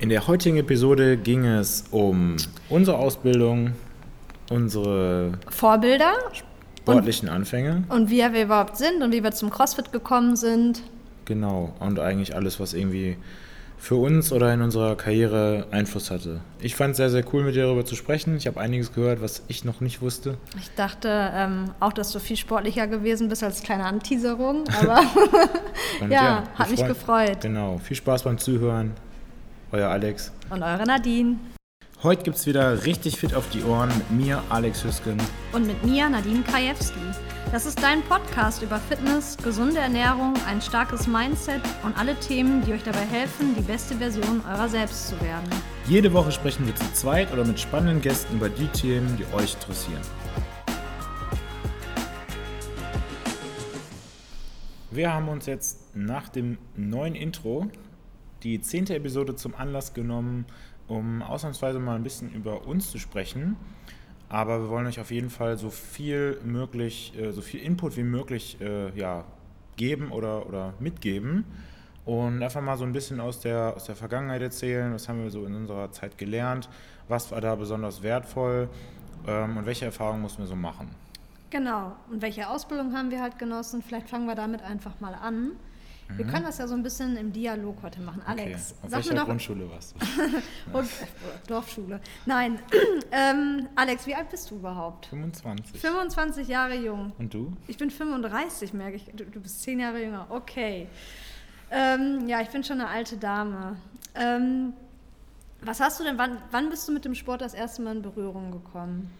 In der heutigen Episode ging es um unsere Ausbildung, unsere Vorbilder sportlichen Anfänge. und wer wir überhaupt sind und wie wir zum CrossFit gekommen sind. Genau. Und eigentlich alles, was irgendwie für uns oder in unserer Karriere Einfluss hatte. Ich fand es sehr, sehr cool, mit dir darüber zu sprechen. Ich habe einiges gehört, was ich noch nicht wusste. Ich dachte ähm, auch, dass du viel sportlicher gewesen bist als kleine Anteaserung, aber Und ja, wir hat mich gefreut. Genau. Viel Spaß beim Zuhören. Euer Alex. Und eure Nadine. Heute gibt es wieder richtig fit auf die Ohren mit mir, Alex Hüsken. Und mit mir, Nadine Krajewski. Das ist dein Podcast über Fitness, gesunde Ernährung, ein starkes Mindset und alle Themen, die euch dabei helfen, die beste Version eurer selbst zu werden. Jede Woche sprechen wir zu zweit oder mit spannenden Gästen über die Themen, die euch interessieren. Wir haben uns jetzt nach dem neuen Intro die zehnte Episode zum Anlass genommen, um ausnahmsweise mal ein bisschen über uns zu sprechen. Aber wir wollen euch auf jeden Fall so viel möglich, äh, so viel Input wie möglich äh, ja, geben oder, oder mitgeben. Und einfach mal so ein bisschen aus der, aus der Vergangenheit erzählen, was haben wir so in unserer Zeit gelernt, was war da besonders wertvoll ähm, und welche Erfahrungen mussten wir so machen. Genau. Und welche Ausbildung haben wir halt genossen? Vielleicht fangen wir damit einfach mal an. Wir können das ja so ein bisschen im Dialog heute machen. Alex, Mhm. okay. Auf welcher doch. Grundschule warst du? Und, äh, Dorfschule. Nein. ähm, Alex, wie alt bist du überhaupt? 25. 25 Jahre jung. Und du? Ich bin 35, merke ich. Du, du bist 10 Jahre jünger. Okay. Ähm, ja, ich bin schon eine alte Dame. Ähm, was hast du denn, wann, wann bist du mit dem Sport das erste Mal in Berührung gekommen?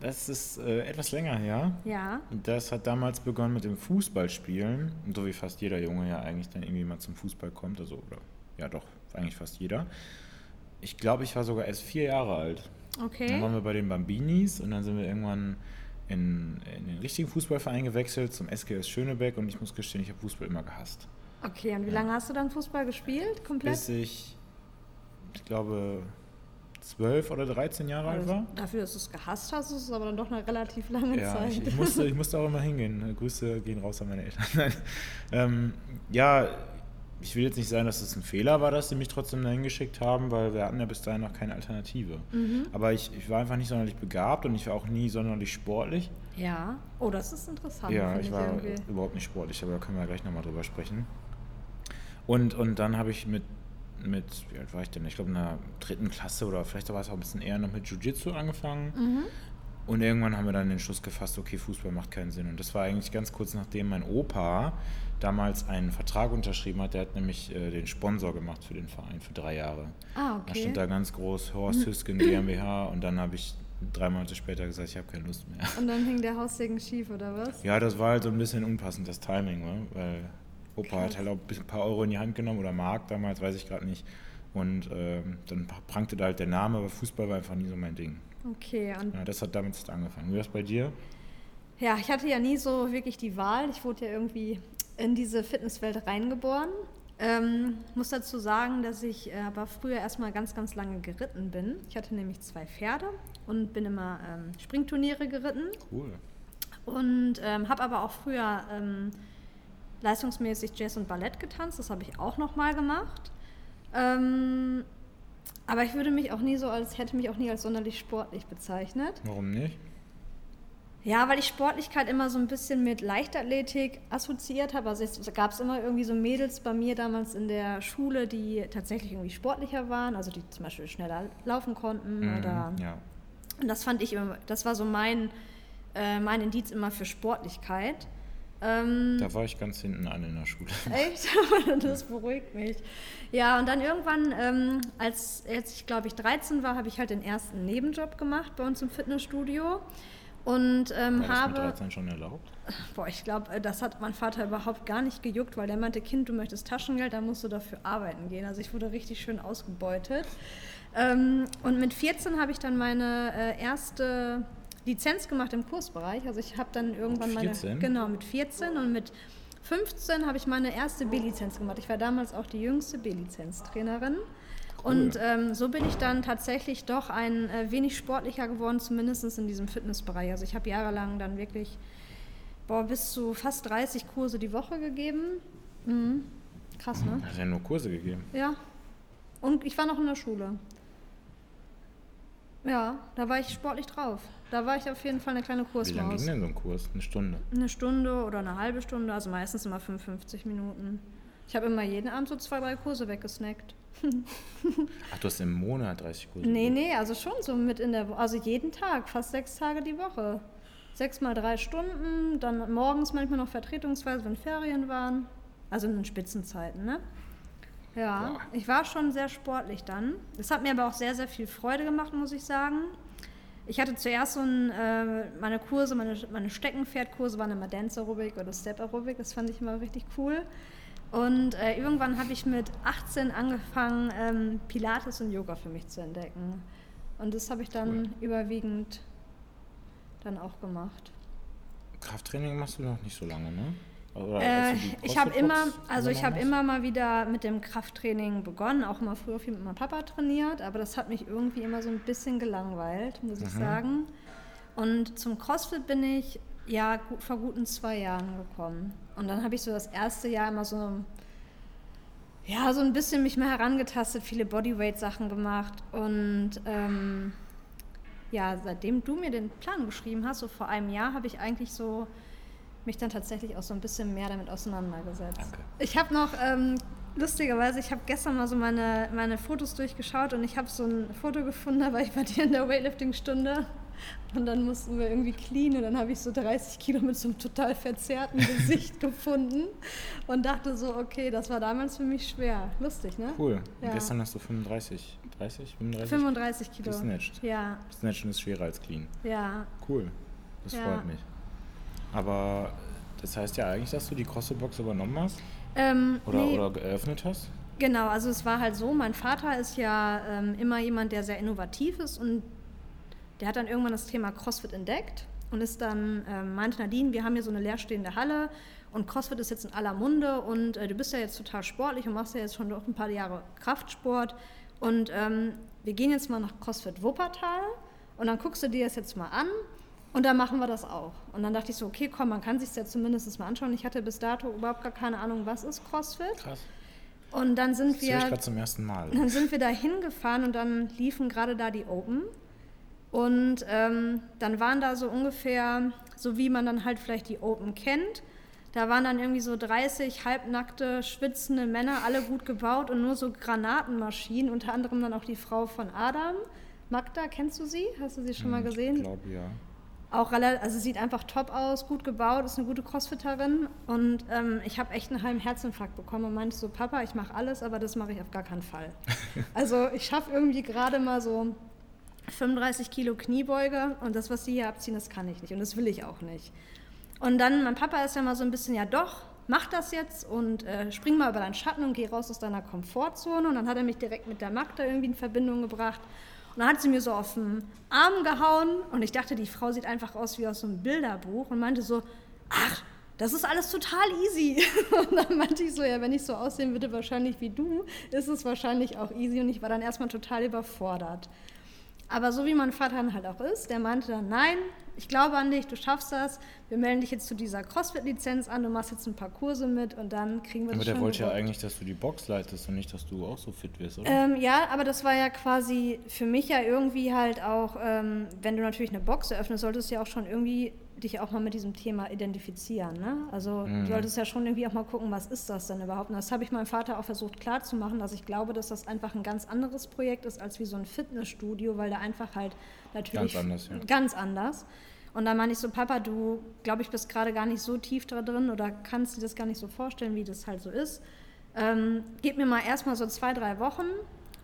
Das ist äh, etwas länger her. Ja. Das hat damals begonnen mit dem Fußballspielen. Und so wie fast jeder Junge ja eigentlich dann irgendwie mal zum Fußball kommt. Also, oder, ja doch, eigentlich fast jeder. Ich glaube, ich war sogar erst vier Jahre alt. Dann Okay. waren wir bei den Bambinis und dann sind wir irgendwann in, in den richtigen Fußballverein gewechselt, zum SGS Schönebeck. Und ich muss gestehen, ich habe Fußball immer gehasst. Okay, und wie lange hast du dann Fußball gespielt? Komplett? Bis ich, ich glaube, zwölf oder 13 Jahre alt Also, war. dafür, dass du es gehasst hast, ist es aber dann doch eine relativ lange Ja, Zeit. ich, ich, musste, ich musste auch immer hingehen. Grüße gehen raus an meine Eltern. Ähm, ja, ich will jetzt nicht sagen, dass es ein Fehler war, dass sie mich trotzdem dahin geschickt haben, weil wir hatten ja bis dahin noch keine Alternative. Mhm. Aber ich, ich war einfach nicht sonderlich begabt und ich war auch nie sonderlich sportlich. ja. Oh, das ist interessant. ja, finde ich war irgendwie. überhaupt nicht sportlich, aber da können wir gleich nochmal drüber sprechen. Und, und dann habe ich mit, mit, wie alt war ich denn? Ich glaube in der dritten Klasse oder vielleicht war es auch ein bisschen eher noch mit Jiu-Jitsu angefangen. Mhm. Und irgendwann haben wir dann den Schluss gefasst, okay, Fußball macht keinen Sinn. Und das war eigentlich ganz kurz nachdem mein Opa damals einen Vertrag unterschrieben hat. Der hat nämlich äh, den Sponsor gemacht für den Verein für drei Jahre. Ah, Da okay. stand da ganz groß Horst Hüsken GmbH und dann habe ich drei Monate später gesagt, ich habe keine Lust mehr. Und dann hing der Haussegen schief, oder was? Ja, das war halt so ein bisschen unpassend, das Timing, ne? weil Opa hat halt auch ein paar Euro in die Hand genommen oder Mark damals, weiß ich gerade nicht. Und ähm, dann prangte da halt der Name, aber Fußball war einfach nie so mein Ding. Okay, und Ja, das hat damit angefangen. Wie war das bei dir? Ja, ich hatte ja nie so wirklich die Wahl. Ich wurde ja irgendwie in diese Fitnesswelt reingeboren. Ähm, muss dazu sagen, dass ich äh, aber früher erstmal ganz, ganz lange geritten bin. Ich hatte nämlich zwei Pferde und bin immer ähm, Springturniere geritten Cool. und ähm, habe aber auch früher ähm, leistungsmäßig Jazz und Ballett getanzt. Das habe ich auch noch mal gemacht. Ähm, aber ich würde mich auch nie so als hätte mich auch nie als sonderlich sportlich bezeichnet. Warum nicht? Ja, weil ich Sportlichkeit immer so ein bisschen mit Leichtathletik assoziiert habe. Also es gab es immer irgendwie so Mädels bei mir damals in der Schule, die tatsächlich irgendwie sportlicher waren, also die zum Beispiel schneller laufen konnten Mhm, oder. Ja. Und das fand ich immer, das war so mein, äh, mein Indiz immer für Sportlichkeit. Ähm, Da war ich ganz hinten an in der Schule. Echt? das beruhigt mich. Ja, und dann irgendwann, ähm, als, als ich glaube ich 13 war, habe ich halt den ersten Nebenjob gemacht bei uns im Fitnessstudio. Und ähm, War das habe. mit 13 schon erlaubt? Boah, ich glaube, das hat mein Vater überhaupt gar nicht gejuckt, weil der meinte, Kind, du möchtest Taschengeld, dann musst du dafür arbeiten gehen. Also ich wurde richtig schön ausgebeutet. Ähm, und mit 14 habe ich dann meine äh, erste Lizenz gemacht im Kursbereich. Also ich habe dann irgendwann Mit 14? meine... Genau, mit 14 und mit 15 habe ich meine erste B-Lizenz gemacht. Ich war damals auch die jüngste B-Lizenz-Trainerin. Und ähm, so bin ich dann tatsächlich doch ein äh, wenig sportlicher geworden, zumindest in diesem Fitnessbereich. Also ich habe jahrelang dann wirklich boah, bis zu fast 30 Kurse die Woche gegeben. Mhm. Krass, ne? Hat ja nur Kurse gegeben. Ja. Und ich war noch in der Schule. Ja, da war ich sportlich drauf. Da war ich auf jeden Fall eine kleine Kursmaus. Wie lange ging denn so ein Kurs? Eine Stunde? Eine Stunde oder eine halbe Stunde, also meistens immer 55 Minuten. Ich habe immer jeden Abend so zwei, drei Kurse weggesnackt. Ach, du hast im Monat 30 Kurse? Nee, nee, also schon so mit in der Woche, also jeden Tag, fast sechs Tage die Woche. Sechs mal drei Stunden, dann morgens manchmal noch vertretungsweise, wenn Ferien waren. Also in den Spitzenzeiten, ne? Ja, Boah. ich war schon sehr sportlich dann. Das hat mir aber auch sehr, sehr viel Freude gemacht, muss ich sagen. Ich hatte zuerst so ein, äh, meine Kurse, meine, meine Steckenpferdkurse waren immer Dance Aerobic oder Step Aerobic, das fand ich immer richtig cool. Und äh, irgendwann habe ich mit 18 angefangen, ähm, Pilates und Yoga für mich zu entdecken. Und das habe ich dann cool. überwiegend dann auch gemacht. Krafttraining machst du noch nicht so lange, ne? Äh, ich habe immer, also ich habe immer mal wieder mit dem Krafttraining begonnen, auch mal früher viel mit meinem Papa trainiert, aber das hat mich irgendwie immer so ein bisschen gelangweilt, muss ich mhm. sagen. Und zum CrossFit bin ich ja vor guten zwei Jahren gekommen. Und dann habe ich so das erste Jahr immer so ja so ein bisschen mich mehr herangetastet, viele Bodyweight-Sachen gemacht und ähm, ja, seitdem du mir den Plan geschrieben hast, so vor einem Jahr, habe ich eigentlich so mich dann tatsächlich auch so ein bisschen mehr damit auseinandergesetzt. Danke. Ich habe noch, ähm, lustigerweise, ich habe gestern mal so meine, meine Fotos durchgeschaut und ich habe so ein Foto gefunden, da war ich bei dir in der Weightlifting-Stunde und dann mussten wir irgendwie clean und dann habe ich so 30 Kilo mit so einem total verzerrten Gesicht gefunden und dachte so, okay, das war damals für mich schwer. Lustig, ne? Cool. Ja. Gestern hast du 35, 30, 35? 35 Kilo. Gesnatcht. Ja. Snatchen ist schwerer als clean. Ja. Cool. Das ja. freut mich. Aber das heißt ja eigentlich, dass du die CrossFit-Box übernommen hast? Ähm, oder, nee. oder geöffnet hast? Genau, also es war halt so, mein Vater ist ja ähm, immer jemand, der sehr innovativ ist und der hat dann irgendwann das Thema CrossFit entdeckt und ist dann, ähm, meinte Nadine, wir haben hier so eine leerstehende Halle und CrossFit ist jetzt in aller Munde und äh, du bist ja jetzt total sportlich und machst ja jetzt schon doch ein paar Jahre Kraftsport und ähm, wir gehen jetzt mal nach CrossFit Wuppertal und dann guckst du dir das jetzt mal an und dann machen wir das auch. Und dann dachte ich so, okay, komm, man kann sich ja zumindest mal anschauen. Ich hatte bis dato überhaupt gar keine Ahnung, was ist CrossFit. Krass. Und dann sind das wir. Ich zum ersten Mal. Dann sind wir da hingefahren und dann liefen gerade da die Open. Und ähm, dann waren da so ungefähr, so wie man dann halt vielleicht die Open kennt, da waren dann irgendwie so 30 halbnackte, schwitzende Männer, alle gut gebaut und nur so Granatenmaschinen, unter anderem dann auch die Frau von Adam. Magda, kennst du sie? Hast du sie schon mal hm, gesehen? Ich glaube ja auch relativ, also sieht einfach top aus, gut gebaut, ist eine gute Crossfitterin und ähm, ich habe echt einen halben Herzinfarkt bekommen und meinte so, Papa, ich mache alles, aber das mache ich auf gar keinen Fall. also ich schaffe irgendwie gerade mal so 35 Kilo Kniebeuge und das, was sie hier abziehen, das kann ich nicht und das will ich auch nicht. Und dann, mein Papa ist ja mal so ein bisschen, ja doch, mach das jetzt und äh, spring mal über deinen Schatten und geh raus aus deiner Komfortzone und dann hat er mich direkt mit der Magda irgendwie in Verbindung gebracht und dann hat sie mir so auf den Arm gehauen und ich dachte, die Frau sieht einfach aus wie aus so einem Bilderbuch und meinte so, ach, das ist alles total easy. Und dann meinte ich so, ja, wenn ich so aussehen würde, wahrscheinlich wie du, ist es wahrscheinlich auch easy. Und ich war dann erstmal total überfordert. Aber so wie mein Vater dann halt auch ist, der meinte dann, nein, ich glaube an dich, du schaffst das. Wir melden dich jetzt zu dieser CrossFit-Lizenz an, du machst jetzt ein paar Kurse mit und dann kriegen wir aber das Aber der wollte ja eigentlich, dass du die Box leitest und nicht, dass du auch so fit wirst, oder? Ähm, ja, aber das war ja quasi für mich ja irgendwie halt auch, ähm, wenn du natürlich eine Box eröffnest, solltest du ja auch schon irgendwie dich auch mal mit diesem Thema identifizieren. Ne? Also mhm. du solltest ja schon irgendwie auch mal gucken, was ist das denn überhaupt? Und das habe ich meinem Vater auch versucht klarzumachen, dass ich glaube, dass das einfach ein ganz anderes Projekt ist als wie so ein Fitnessstudio, weil da einfach halt natürlich ganz anders. Ja. Ganz anders. Und dann meine ich so, Papa, du, glaube ich, bist gerade gar nicht so tief da drin oder kannst dir das gar nicht so vorstellen, wie das halt so ist. Ähm, gib mir mal erstmal so zwei, drei Wochen.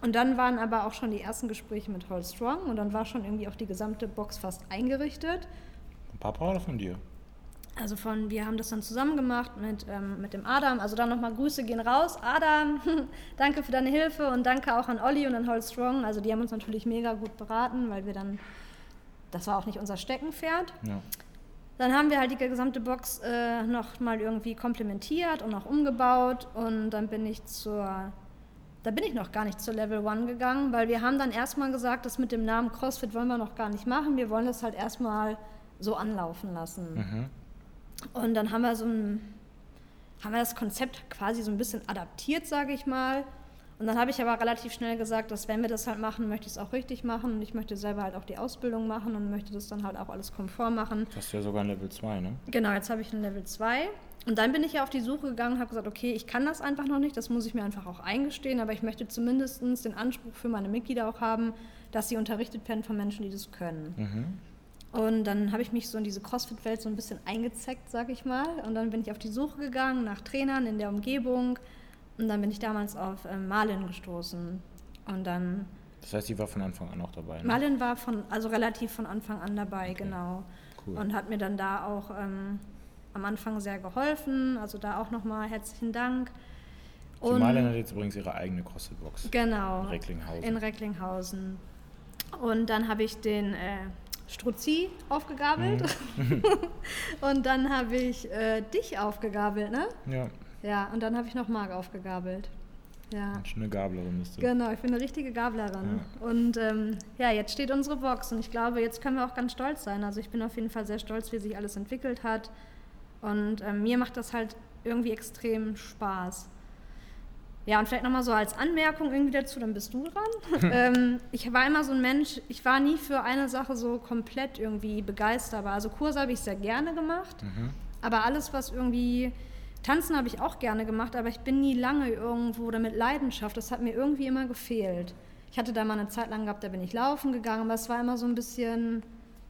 Und dann waren aber auch schon die ersten Gespräche mit Hold Strong und dann war schon irgendwie auch die gesamte Box fast eingerichtet. Papa oder von dir? Also von, wir haben das dann zusammen gemacht mit, ähm, mit dem Adam. Also dann nochmal Grüße gehen raus. Adam, danke für deine Hilfe und danke auch an Olli und an Hold Strong. Also die haben uns natürlich mega gut beraten, weil wir dann, das war auch nicht unser Steckenpferd. Ja. Dann haben wir halt die gesamte Box äh, nochmal irgendwie komplementiert und auch umgebaut und dann bin ich zur, da bin ich noch gar nicht zur Level 1 gegangen, weil wir haben dann erstmal gesagt, das mit dem Namen CrossFit wollen wir noch gar nicht machen. Wir wollen das halt erstmal so anlaufen lassen. Mhm. Und dann haben wir so ein, haben wir das Konzept quasi so ein bisschen adaptiert, sage ich mal. Und dann habe ich aber relativ schnell gesagt, dass wenn wir das halt machen, möchte ich es auch richtig machen und ich möchte selber halt auch die Ausbildung machen und möchte das dann halt auch alles konform machen. Hast du ja sogar ein Level 2, ne? Genau, jetzt habe ich ein Level 2. Und dann bin ich ja auf die Suche gegangen und habe gesagt, okay, ich kann das einfach noch nicht, das muss ich mir einfach auch eingestehen, aber ich möchte zumindest den Anspruch für meine Mitglieder auch haben, dass sie unterrichtet werden von Menschen, die das können. Mhm. Und dann habe ich mich so in diese CrossFit-Welt so ein bisschen eingezeckt, sag ich mal. Und dann bin ich auf die Suche gegangen nach Trainern in der Umgebung. Und dann bin ich damals auf ähm, Marlin gestoßen. Und dann. Das heißt, sie war von Anfang an auch dabei. Ne? Marlin war von, also relativ von Anfang an dabei, okay. genau. Cool. Und hat mir dann da auch ähm, am Anfang sehr geholfen. Also da auch nochmal herzlichen Dank. Und Marlene hat jetzt übrigens ihre eigene CrossFit-Box. Genau. In Recklinghausen. In Recklinghausen. Und dann habe ich den äh, Struzzi aufgegabelt. Mhm. und dann habe ich äh, dich aufgegabelt, ne? Ja. Ja, und dann habe ich noch Marc aufgegabelt. Ja. Eine Gablerin bist du. Genau, ich bin eine richtige Gablerin. Ja. Und ähm, ja, jetzt steht unsere Box und ich glaube, jetzt können wir auch ganz stolz sein. Also ich bin auf jeden Fall sehr stolz, wie sich alles entwickelt hat. Und ähm, mir macht das halt irgendwie extrem Spaß. Ja, und vielleicht nochmal so als Anmerkung irgendwie dazu, dann bist du dran. ähm, ich war immer so ein Mensch, ich war nie für eine Sache so komplett irgendwie begeisterbar. Also Kurse habe ich sehr gerne gemacht, mhm. aber alles, was irgendwie, Tanzen habe ich auch gerne gemacht, aber ich bin nie lange irgendwo oder mit Leidenschaft, das hat mir irgendwie immer gefehlt. Ich hatte da mal eine Zeit lang gehabt, da bin ich laufen gegangen, aber es war immer so ein bisschen,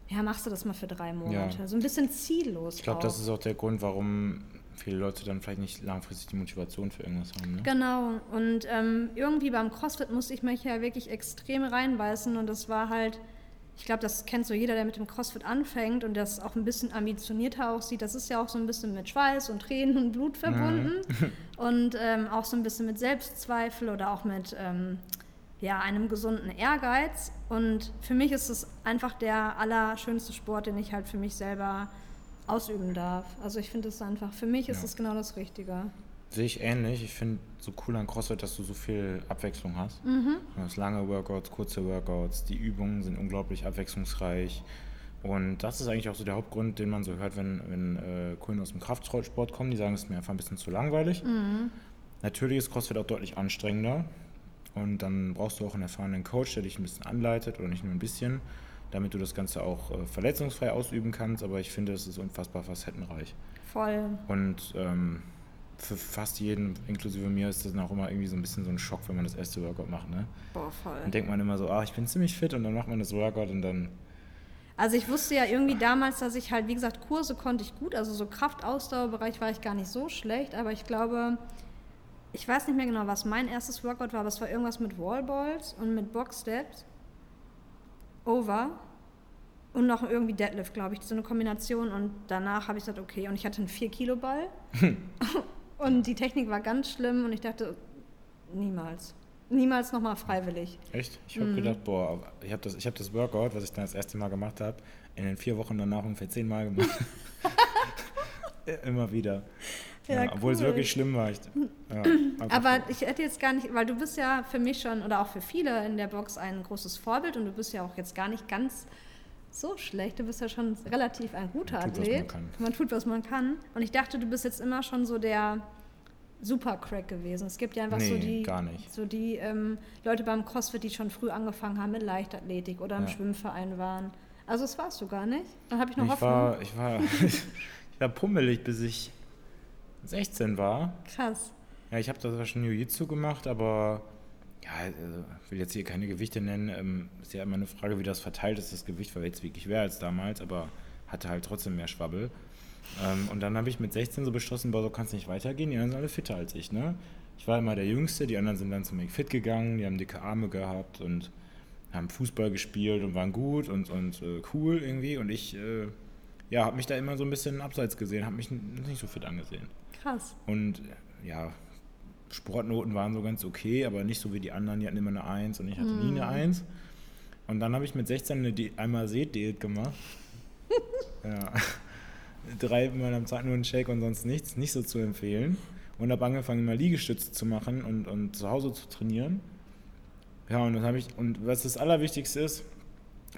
ja, machst du das mal für drei Monate. Ja. So ein bisschen ziellos. Ich glaube, das ist auch der Grund, warum viele Leute dann vielleicht nicht langfristig die Motivation für irgendwas haben. Ne? Genau. Und ähm, irgendwie beim CrossFit musste ich mich ja wirklich extrem reinbeißen und das war halt, ich glaube, das kennt so jeder, der mit dem CrossFit anfängt und das auch ein bisschen ambitionierter aussieht. Das ist ja auch so ein bisschen mit Schweiß und Tränen und Blut verbunden mhm. und ähm, auch so ein bisschen mit Selbstzweifel oder auch mit ähm, ja, einem gesunden Ehrgeiz. Und für mich ist es einfach der allerschönste Sport, den ich halt für mich selber ausüben darf. Also ich finde es einfach, für mich ist es genau das Richtige. Sehe ich ähnlich. Ich finde so cool an CrossFit, dass du so viel Abwechslung hast. Mhm. Du hast lange Workouts, kurze Workouts, die Übungen sind unglaublich abwechslungsreich. Und das ist eigentlich auch so der Hauptgrund, den man so hört, wenn, wenn äh, Kunden aus dem Kraftsport kommen. Die sagen, es ist mir einfach ein bisschen zu langweilig. Mhm. Natürlich ist CrossFit auch deutlich anstrengender. Und dann brauchst du auch einen erfahrenen Coach, der dich ein bisschen anleitet oder nicht nur ein bisschen damit du das Ganze auch äh, verletzungsfrei ausüben kannst. Aber ich finde, es ist unfassbar facettenreich. Voll. Und ähm, für fast jeden, inklusive mir, ist das auch immer irgendwie so ein bisschen so ein Schock, wenn man das erste Workout macht. Ne? Boah, voll. Dann denkt man immer so, ah, ich bin ziemlich fit und dann macht man das Workout und dann. Also ich wusste ja irgendwie damals, dass ich halt, wie gesagt, Kurse konnte ich gut, also so Kraftausdauerbereich war ich gar nicht so schlecht, aber ich glaube, ich weiß nicht mehr genau, was mein erstes Workout war, aber es war irgendwas mit Wallballs und mit Box Steps. Over und noch irgendwie Deadlift, glaube ich, so eine Kombination. Und danach habe ich gesagt, okay, und ich hatte einen 4-Kilo-Ball. und die Technik war ganz schlimm und ich dachte, niemals. Niemals nochmal freiwillig. Echt? Ich habe mhm. gedacht, boah, ich habe das, hab das Workout, was ich dann das erste Mal gemacht habe, in den vier Wochen danach ungefähr zehnmal gemacht. Immer wieder. Ja, ja, obwohl cool. es wirklich schlimm war. Ich, ja, aber ich hätte jetzt gar nicht, weil du bist ja für mich schon oder auch für viele in der Box ein großes Vorbild und du bist ja auch jetzt gar nicht ganz so schlecht. Du bist ja schon relativ ein guter man tut, Athlet. Man, man, tut, was man kann. Und ich dachte, du bist jetzt immer schon so der Supercrack gewesen. Es gibt ja einfach nee, so die, so die ähm, Leute beim CrossFit, die schon früh angefangen haben mit Leichtathletik oder im Schwimmverein waren. Also das warst du gar nicht. Dann habe ich noch ich Hoffnung. War, ich war, ich war pummelig, bis ich 16 war. Krass. Ja, ich habe da schon Jiu-Jitsu gemacht, aber ja, also, ich will jetzt hier keine Gewichte nennen. Ähm, ist ja immer eine Frage, wie das verteilt ist, das Gewicht, weil jetzt wirklich mehr als damals, aber hatte halt trotzdem mehr Schwabbel. Ähm, und dann habe ich mit 16 so beschlossen, boah, so kann es nicht weitergehen, die anderen sind alle fitter als ich, ne? Ich war immer der Jüngste, die anderen sind dann zum Fit gegangen, die haben dicke Arme gehabt und haben Fußball gespielt und waren gut und, und äh, cool irgendwie. Und ich, äh, ja, habe mich da immer so ein bisschen abseits gesehen, habe mich nicht so fit angesehen. Krass. Und ja, Sportnoten waren so ganz okay, aber nicht so wie die anderen, die hatten immer eine Eins und ich hatte mm. nie eine mhm. Eins. Und dann habe ich mit 16 eine Di einmal Seht-Diät gemacht. ja. Dreimal am Tag nur einen Shake und sonst nichts, nicht so zu empfehlen. Und habe angefangen, mal Liegestütze zu machen und, und zu Hause zu trainieren. Ja, und das habe ich, und was das Allerwichtigste ist,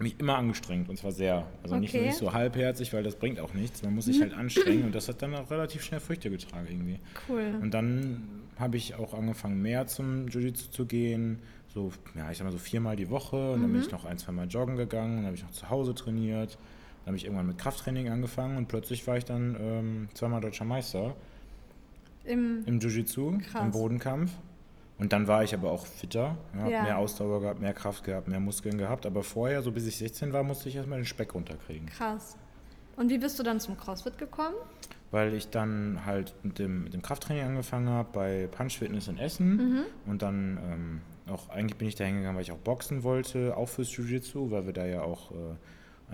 mich immer angestrengt und zwar sehr. Also nicht, Okay. nicht so halbherzig, weil das bringt auch nichts. Man muss sich halt anstrengen und das hat dann auch relativ schnell Früchte getragen irgendwie. Cool. Und dann habe ich auch angefangen, mehr zum Jiu-Jitsu zu gehen. So, ja, ich sag mal so viermal die Woche. Und dann bin ich noch ein, zweimal joggen gegangen. Dann habe ich noch zu Hause trainiert. Dann habe ich irgendwann mit Krafttraining angefangen und plötzlich war ich dann ähm, zweimal deutscher Meister Im, im Jiu-Jitsu, im Bodenkampf. Und dann war ich aber auch fitter, ja, Ja. mehr Ausdauer gehabt, mehr Kraft gehabt, mehr Muskeln gehabt. Aber vorher, so bis ich 16 war, musste ich erstmal den Speck runterkriegen. krass. Und wie bist du dann zum CrossFit gekommen? Weil ich dann halt mit dem, mit dem Krafttraining angefangen habe bei Punch Fitness in Essen. Und dann ähm, auch, eigentlich bin ich da hingegangen, weil ich auch boxen wollte, auch fürs Jiu-Jitsu, weil wir da ja auch äh,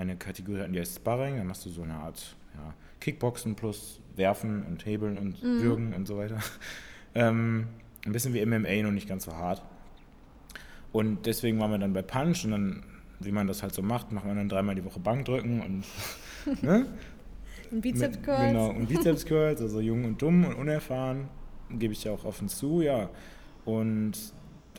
eine Kategorie hatten, die heißt Sparring. Da machst du so eine Art ja, Kickboxen plus Werfen und Hebeln und Würgen und so weiter. ähm, ein bisschen wie MMA, nur nicht ganz so hart. Und deswegen waren wir dann bei Punch und dann, wie man das halt so macht, macht man dann dreimal die Woche Bankdrücken und ne? Ein Bizeps Curls? Genau, und Bizeps Curls, also jung und dumm und unerfahren, gebe ich ja auch offen zu, ja. Und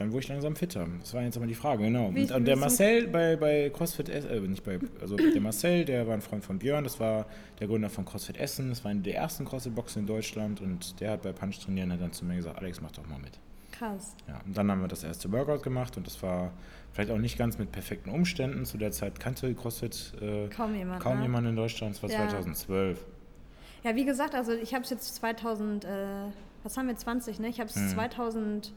dann wurde ich langsam fitter. Das war jetzt aber die Frage, genau. Und, und der Marcel bei, bei CrossFit Essen, äh, nicht bei, also der Marcel, der war ein Freund von Björn, das war der Gründer von CrossFit Essen, das war eine der ersten CrossFit-Boxen in Deutschland und der hat bei Punch trainieren und hat dann zu mir gesagt, Alex, mach doch mal mit. Krass. Ja, und dann haben wir das erste Workout gemacht und das war vielleicht auch nicht ganz mit perfekten Umständen. Zu der Zeit kannte CrossFit äh, kaum jemand, kaum ne? jemand in Deutschland, das war ja. 2012. Ja, wie gesagt, also ich habe es jetzt 2000, äh, was haben wir, 20, ne? Ich habe es hm. 2000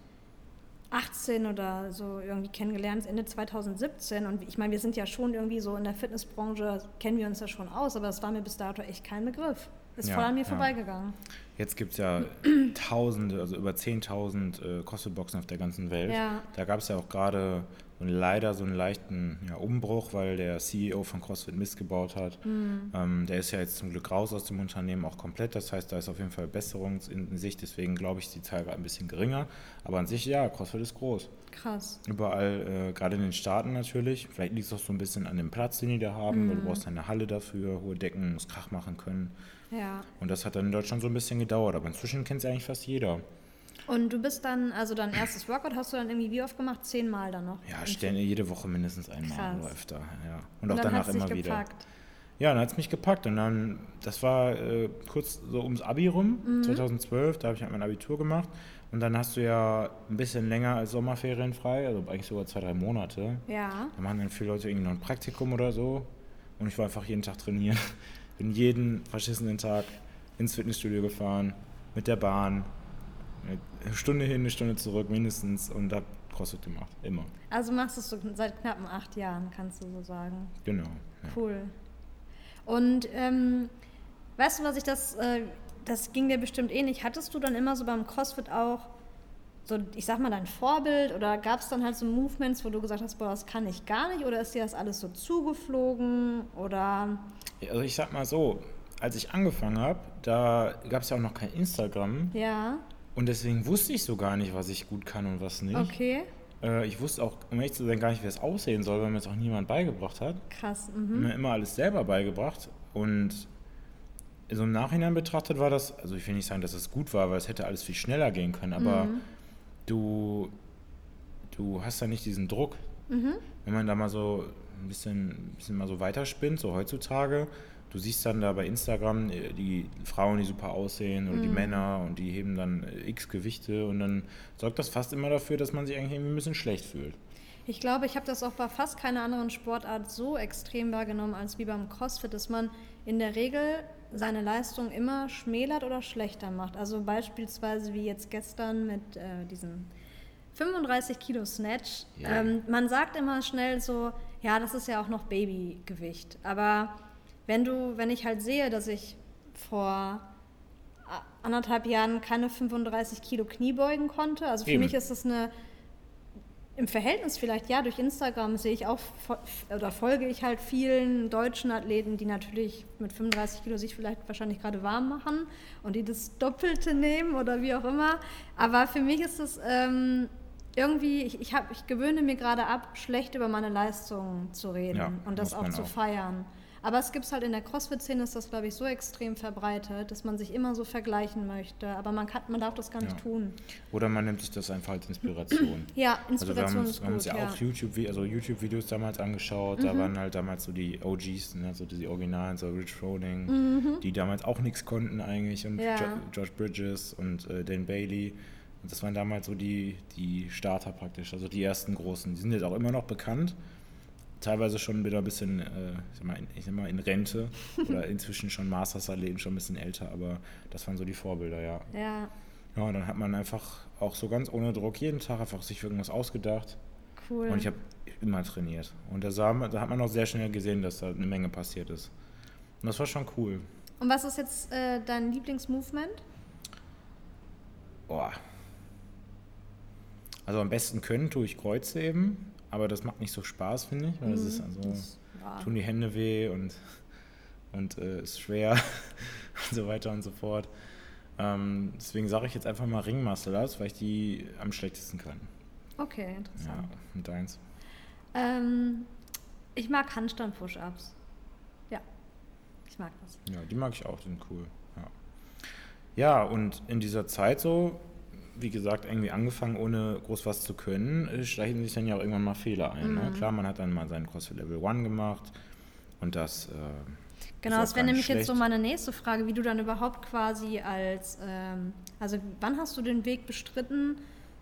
18 oder so irgendwie kennengelernt, Ende 2017. Und ich meine, wir sind ja schon irgendwie so in der Fitnessbranche, kennen wir uns ja schon aus, aber das war mir bis dato echt kein Begriff. Ist ja, voll an mir ja. vorbeigegangen. Jetzt gibt es ja tausende, also über 10.000 äh, CrossFit-Boxen auf der ganzen Welt. Ja. Da gab es ja auch gerade so leider so einen leichten ja, Umbruch, weil der CEO von CrossFit Mist gebaut hat. Hm. Ähm, der ist ja jetzt zum Glück raus aus dem Unternehmen auch komplett. Das heißt, da ist auf jeden Fall Besserung in, Sicht. Deswegen glaube ich, die Zahl gerade ein bisschen geringer. Aber an sich, ja, CrossFit ist groß. Krass. Überall, äh, gerade in den Staaten natürlich. Vielleicht liegt es auch so ein bisschen an dem Platz, den die da haben, weil du brauchst eine Halle dafür, hohe Decken, musst Krach machen können. Ja. Und das hat dann in Deutschland so ein bisschen gedauert, aber inzwischen kennt es eigentlich fast jeder. Und du bist dann, also dein erstes Workout hast du dann irgendwie wie oft gemacht? Zehnmal dann noch? Ja, stellen jede Woche mindestens einmal Krass. oder öfter. Ja. Und Und auch dann danach immer wieder. gepackt. Ja, dann hat es mich gepackt. Und dann, das war äh, kurz so ums Abi rum, Mhm. 2012, da habe ich halt mein Abitur gemacht. Und dann hast du ja ein bisschen länger als Sommerferien frei, also eigentlich sogar zwei, drei Monate. Ja. Da machen dann viele Leute irgendwie noch ein Praktikum oder so. Und ich war einfach jeden Tag trainieren. Bin jeden verschissenen Tag ins Fitnessstudio gefahren, mit der Bahn. Eine Stunde hin, eine Stunde zurück mindestens und hab CrossFit gemacht. Immer. Also machst du es so seit knappen acht Jahren, kannst du so sagen. Genau. Ja. Cool. Und ähm, weißt du, was ich das, äh, das ging dir bestimmt ähnlich. Hattest du dann immer so beim CrossFit auch so, ich sag mal, dein Vorbild oder gab es dann halt so Movements, wo du gesagt hast, boah, das kann ich gar nicht oder ist dir das alles so zugeflogen oder Also ich sag mal so, als ich angefangen habe, da gab es ja auch noch kein Instagram ja, und deswegen wusste ich so gar nicht, was ich gut kann und was nicht. okay, Äh, ich wusste auch, um ehrlich zu sein, gar nicht, wie es aussehen soll, weil mir das auch niemand beigebracht hat. krass. Ich Mhm. mir immer alles selber beigebracht und so im Nachhinein betrachtet war das, also ich will nicht sagen, dass es gut war, weil es hätte alles viel schneller gehen können, aber Mhm. du, du hast da nicht diesen Druck. Mhm. Wenn man da mal so ein bisschen, ein bisschen mal so weiterspinnt, so heutzutage, du siehst dann da bei Instagram äh, die Frauen, die super aussehen oder die Mhm. Männer und die heben dann äh, x Gewichte und dann sorgt das fast immer dafür, dass man sich eigentlich irgendwie ein bisschen schlecht fühlt. Ich glaube, ich habe das auch bei fast keiner anderen Sportart so extrem wahrgenommen als wie beim CrossFit, dass man in der Regel seine Leistung immer schmälert oder schlechter macht. Also beispielsweise wie jetzt gestern mit äh, diesem 35 Kilo Snatch. Ja. Ähm, man sagt immer schnell so, ja, das ist ja auch noch Babygewicht. Aber wenn du, wenn ich halt sehe, dass ich vor anderthalb Jahren keine 35 Kilo Knie beugen konnte, also für Eben. mich ist das eine im Verhältnis vielleicht, ja, durch Instagram sehe ich auch oder folge ich halt vielen deutschen Athleten, die natürlich mit 35 Kilo sich vielleicht wahrscheinlich gerade warm machen und die das Doppelte nehmen oder wie auch immer. Aber für mich ist es ähm, irgendwie, ich, ich, hab, ich gewöhne mir gerade ab, schlecht über meine Leistungen zu reden Ja, und das auch zu auch. feiern. Aber es gibt halt in der CrossFit-Szene ist das, glaube ich, so extrem verbreitet, dass man sich immer so vergleichen möchte. Aber man, kann, man darf das gar nicht Ja. tun. Oder man nimmt sich das einfach als Inspiration. Ja, Also wir Inspiration haben, ist wir haben uns gut. ja Ja. auch YouTube, also YouTube-Videos damals angeschaut. Da waren halt damals so die OGs, ne, so die Originalen, so Rich Froning, die damals auch nichts konnten eigentlich und Ja. jo Josh Bridges und äh, Dan Bailey. Und das waren damals so die, die Starter praktisch, also die ersten großen. Die sind jetzt auch immer noch bekannt. Teilweise schon wieder ein bisschen, äh, ich, sag mal, in, ich sag mal, in Rente oder inzwischen schon Masters-Athleten, schon ein bisschen älter, aber das waren so die Vorbilder, ja. ja, Ja, und dann hat man einfach auch so ganz ohne Druck jeden Tag einfach sich irgendwas ausgedacht. cool. Und ich habe immer trainiert. Und da, sah da hat man auch sehr schnell gesehen, dass da eine Menge passiert ist. Und das war schon cool. Und was ist jetzt äh, dein Lieblingsmovement? Boah. Also am besten können tue ich Kreuze eben, aber das macht nicht so Spaß, finde ich. Weil das ist also, Das, ja. tun die Hände weh und, und äh, ist schwer und so weiter und so fort. Ähm, deswegen sage ich jetzt einfach mal Ring Martial Arts, weil ich die am schlechtesten kann. Okay, Ja, interessant. und deins. Ähm, ich mag Handstand-Push-Ups. Ja, ich mag das. Ja, die mag ich auch, die sind cool. Ja. ja, und in dieser Zeit so, wie gesagt, irgendwie angefangen, ohne groß was zu können, äh, schleichen sich dann ja auch irgendwann mal Fehler ein. Ne? Klar, man hat dann mal seinen CrossFit Level 1 gemacht und das. Äh, Genau, das wäre nämlich jetzt so schlecht. meine nächste Frage, wie du dann überhaupt quasi als, ähm, also wann hast du den Weg bestritten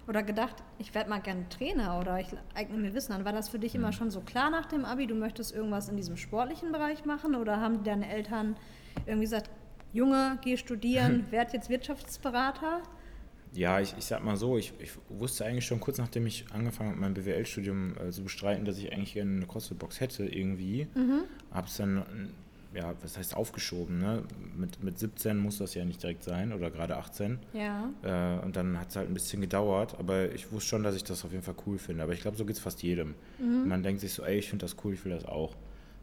oder gedacht, ich werde mal gerne Trainer oder ich eigne mir Wissen an? War das für dich Mhm. immer schon so klar nach dem Abi, du möchtest irgendwas in diesem sportlichen Bereich machen oder haben deine Eltern irgendwie gesagt, Junge, geh studieren, werd jetzt Wirtschaftsberater? Ja, ich, ich sag mal so, ich, ich wusste eigentlich schon kurz nachdem ich angefangen habe, mein BWL-Studium äh, zu bestreiten, dass ich eigentlich gerne eine CrossFit-Box hätte irgendwie. Habe es dann, äh, ja, was heißt aufgeschoben, ne? Mit, mit 17 muss das ja nicht direkt sein oder gerade 18. Ja. Äh, und dann hat es halt ein bisschen gedauert, aber ich wusste schon, dass ich das auf jeden Fall cool finde. Aber ich glaube, so geht es fast jedem. Man denkt sich so, ey, ich finde das cool, ich will das auch.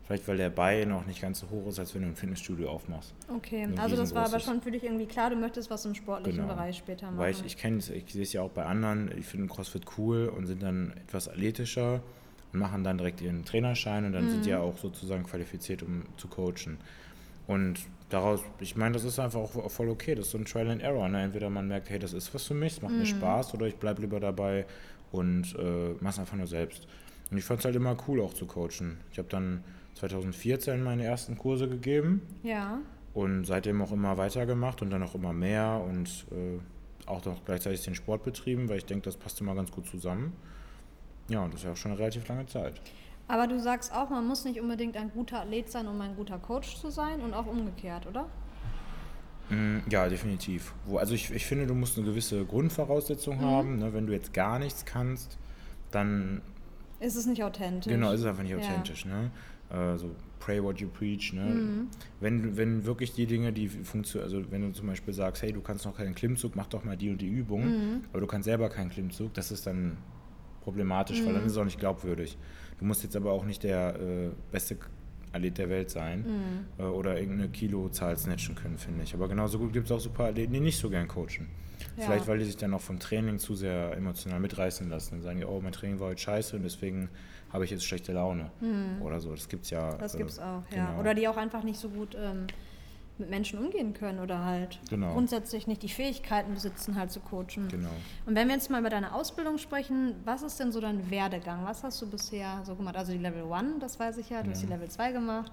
Vielleicht, weil der Buy noch nicht ganz so hoch ist, als wenn du ein Fitnessstudio aufmachst. Okay, Ein also das war aber schon für dich irgendwie klar, du möchtest was im sportlichen Genau. Bereich später machen. Weil ich, ich kenne es, ich sehe es ja auch bei anderen, die finden CrossFit cool und sind dann etwas athletischer und machen dann direkt ihren Trainerschein und dann sind die ja auch sozusagen qualifiziert, um zu coachen. Und daraus, ich meine, das ist einfach auch voll okay, das ist so ein Trial and Error. Ne? Entweder man merkt, hey, das ist was für mich, es macht mir Spaß oder ich bleibe lieber dabei und äh, mache es einfach nur selbst. Und ich fand es halt immer cool auch zu coachen. Ich habe dann 2014 meine ersten Kurse gegeben ja. und seitdem auch immer weitergemacht und dann auch immer mehr und äh, auch noch gleichzeitig den Sport betrieben, weil ich denke, das passt immer ganz gut zusammen. Ja, und das ist ja auch schon eine relativ lange Zeit. Aber du sagst auch, man muss nicht unbedingt ein guter Athlet sein, um ein guter Coach zu sein und auch umgekehrt, oder? Mm, Ja, definitiv. Also ich, ich finde, du musst eine gewisse Grundvoraussetzung haben. Ne? Wenn du jetzt gar nichts kannst, dann Ist es nicht authentisch? genau, ist es einfach nicht Ja. authentisch. Ne? Äh, so pray what you preach. Ne? Mhm. Wenn, wenn wirklich die Dinge, die funktionieren, also wenn du zum Beispiel sagst, hey, du kannst noch keinen Klimmzug, mach doch mal die und die Übung, Mhm. aber du kannst selber keinen Klimmzug, das ist dann problematisch, weil dann Mhm. ist es auch nicht glaubwürdig. Du musst jetzt aber auch nicht der äh, beste Athlet der Welt sein Mhm. äh, oder irgendeine Kilozahl snatchen können, finde ich. Aber genauso gut gibt es auch super Athleten, die nicht so gern coachen. Ja. Vielleicht, weil die sich dann auch vom Training zu sehr emotional mitreißen lassen und sagen, oh, mein Training war heute scheiße und deswegen habe ich jetzt schlechte Laune oder so. Das gibt's ja. Mhm. Das äh, gibt's auch, ja. genau. Oder die auch einfach nicht so gut ähm, mit Menschen umgehen können oder halt Genau. grundsätzlich nicht die Fähigkeiten besitzen, halt zu coachen. Genau. Und wenn wir jetzt mal über deine Ausbildung sprechen, was ist denn so dein Werdegang? Was hast du bisher so gemacht? Also die Level 1, das weiß ich ja, du hast die Level 2 gemacht.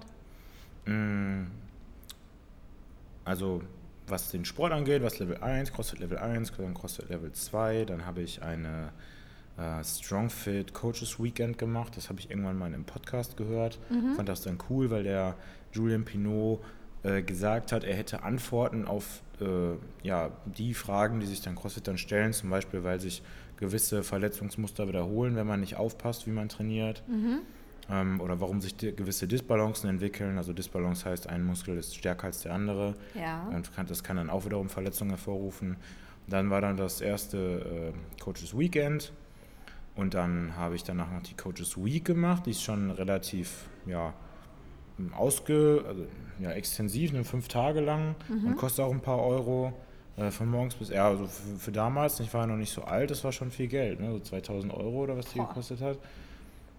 Mm, Also, was den Sport angeht, was Level 1, CrossFit Level 1, dann CrossFit Level 2, dann habe ich eine äh, StrongFit Coaches Weekend gemacht. Das habe ich irgendwann mal in einem Podcast gehört. Fand das dann cool, weil der Julian Pinot äh, gesagt hat, er hätte Antworten auf äh, ja, die Fragen, die sich dann CrossFit dann stellen, zum Beispiel, weil sich gewisse Verletzungsmuster wiederholen, wenn man nicht aufpasst, wie man trainiert. Ähm, oder warum sich gewisse Disbalancen entwickeln. Also Disbalance heißt, ein Muskel ist stärker als der andere. Ja. Und kann, das kann dann auch wiederum Verletzungen hervorrufen. Dann war dann das erste äh, Coaches Weekend. Und dann habe ich danach noch die Coaches Week gemacht. Die ist schon relativ, ja, ausge, also, ja, extensiv, ne, fünf Tage lang und kostet auch ein paar Euro. Äh, von morgens bis, ja, also für, für damals, ich war ja noch nicht so alt, das war schon viel Geld, ne, so 2000 Euro oder was die Boah. gekostet hat.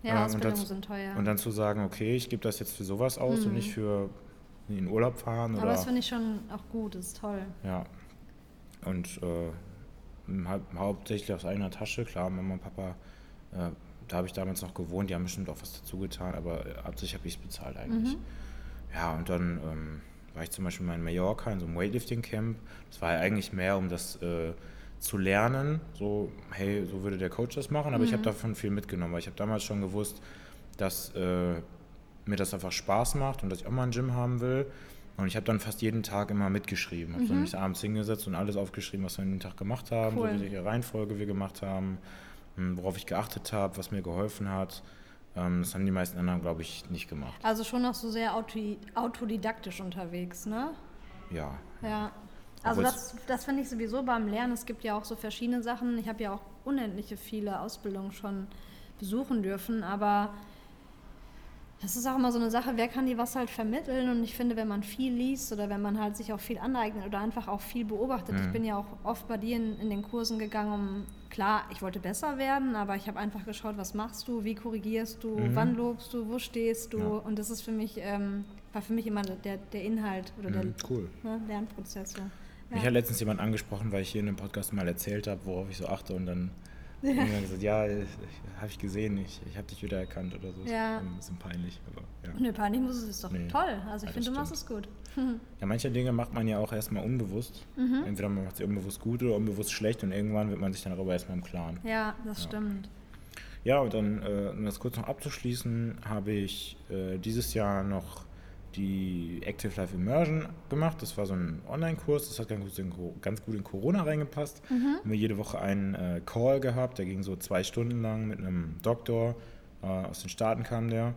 Ja, Äh, Ausbildungen das, sind teuer. und dann zu sagen, okay, ich gebe das jetzt für sowas aus und nicht für in den Urlaub fahren Aber oder das finde ich schon auch gut, das ist toll. ja. Und äh, hau- hauptsächlich aus eigener Tasche, klar, Mama und Papa, äh, da habe ich damals noch gewohnt, die haben bestimmt auch was dazu getan, aber äh, hauptsächlich habe ich es bezahlt eigentlich. Ja, und dann ähm, war ich zum Beispiel mal in Mallorca in so einem Weightlifting-Camp. Das war ja eigentlich mehr, um das äh, zu lernen. So, hey, so würde der Coach das machen, aber ich habe davon viel mitgenommen, weil ich habe damals schon gewusst, dass äh, mir das einfach Spaß macht und dass ich auch mal ein Gym haben will. Und ich habe dann fast jeden Tag immer mitgeschrieben. Habe so mich abends hingesetzt und alles aufgeschrieben, was wir an den Tag gemacht haben, Cool. so welche Reihenfolge wir gemacht haben, mh, worauf ich geachtet habe, was mir geholfen hat. Ähm, das haben die meisten anderen, glaube ich, nicht gemacht. Also schon noch so sehr auto autodidaktisch unterwegs, ne? Ja, Ja. Also das, das finde ich sowieso beim Lernen. Es gibt ja auch so verschiedene Sachen. Ich habe ja auch unendliche viele Ausbildungen schon besuchen dürfen, aber das ist auch immer so eine Sache, wer kann dir was halt vermitteln? Und ich finde, wenn man viel liest oder wenn man halt sich auch viel aneignet oder einfach auch viel beobachtet. Ich bin ja auch oft bei dir in, in den Kursen gegangen, um, klar, ich wollte besser werden, aber ich habe einfach geschaut, was machst du, wie korrigierst du, wann lobst du, wo stehst du? Ja. Und das ist für mich, ähm, war für mich immer der, der Inhalt oder der Mhm, cool. ne, Lernprozess. So. Mich Ja. hat letztens jemand angesprochen, weil ich hier in einem Podcast mal erzählt habe, worauf ich so achte und dann hat jemand gesagt, ja, habe ich gesehen, ich, ich habe dich wieder erkannt oder so. Ist Ja. Ein bisschen peinlich, aber ja. Nö, peinlich muss es, ist doch Nee. toll. Also ich Ja, finde, du machst es gut. Ja, manche Dinge macht man ja auch erstmal unbewusst. Mhm. Entweder man macht sie unbewusst gut oder unbewusst schlecht und irgendwann wird man sich dann darüber erstmal im Klaren. Ja, das stimmt. Ja, und dann, äh, um das kurz noch abzuschließen, habe ich äh, dieses Jahr noch die Active Life Immersion gemacht. Das war so ein Online-Kurs, das hat ganz gut in, Corona reingepasst. Haben wir jede Woche einen äh, Call gehabt, der ging so zwei Stunden lang mit einem Doktor, äh, aus den Staaten kam der.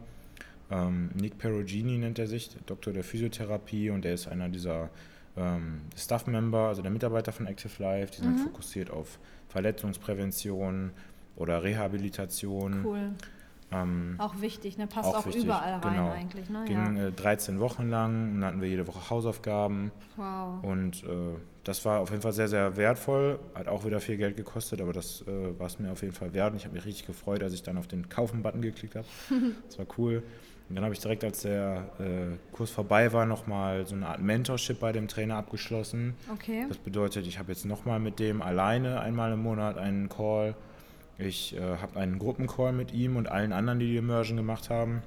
Ähm, Nick Perugini nennt er sich, der Doktor der Physiotherapie und der ist einer dieser ähm, Staff-Member, also der Mitarbeiter von Active Life. Die sind fokussiert auf Verletzungsprävention oder Rehabilitation. Cool. Ähm, Auch wichtig, ne? Passt Auch auch, wichtig, überall rein genau. eigentlich, ne? ging Ja. äh, 13 Wochen lang und dann hatten wir jede Woche Hausaufgaben Wow. und äh, das war auf jeden Fall sehr, sehr wertvoll. Hat auch wieder viel Geld gekostet, aber das äh, war es mir auf jeden Fall wert. Und ich habe mich richtig gefreut, als ich dann auf den Kaufen-Button geklickt habe. das war cool. Und dann habe ich direkt, als der äh, Kurs vorbei war, nochmal so eine Art Mentorship bei dem Trainer abgeschlossen. Okay. Das bedeutet, ich habe jetzt nochmal mit dem alleine einmal im Monat einen Call. Ich äh, habe einen Gruppencall mit ihm und allen anderen, die die Immersion gemacht haben.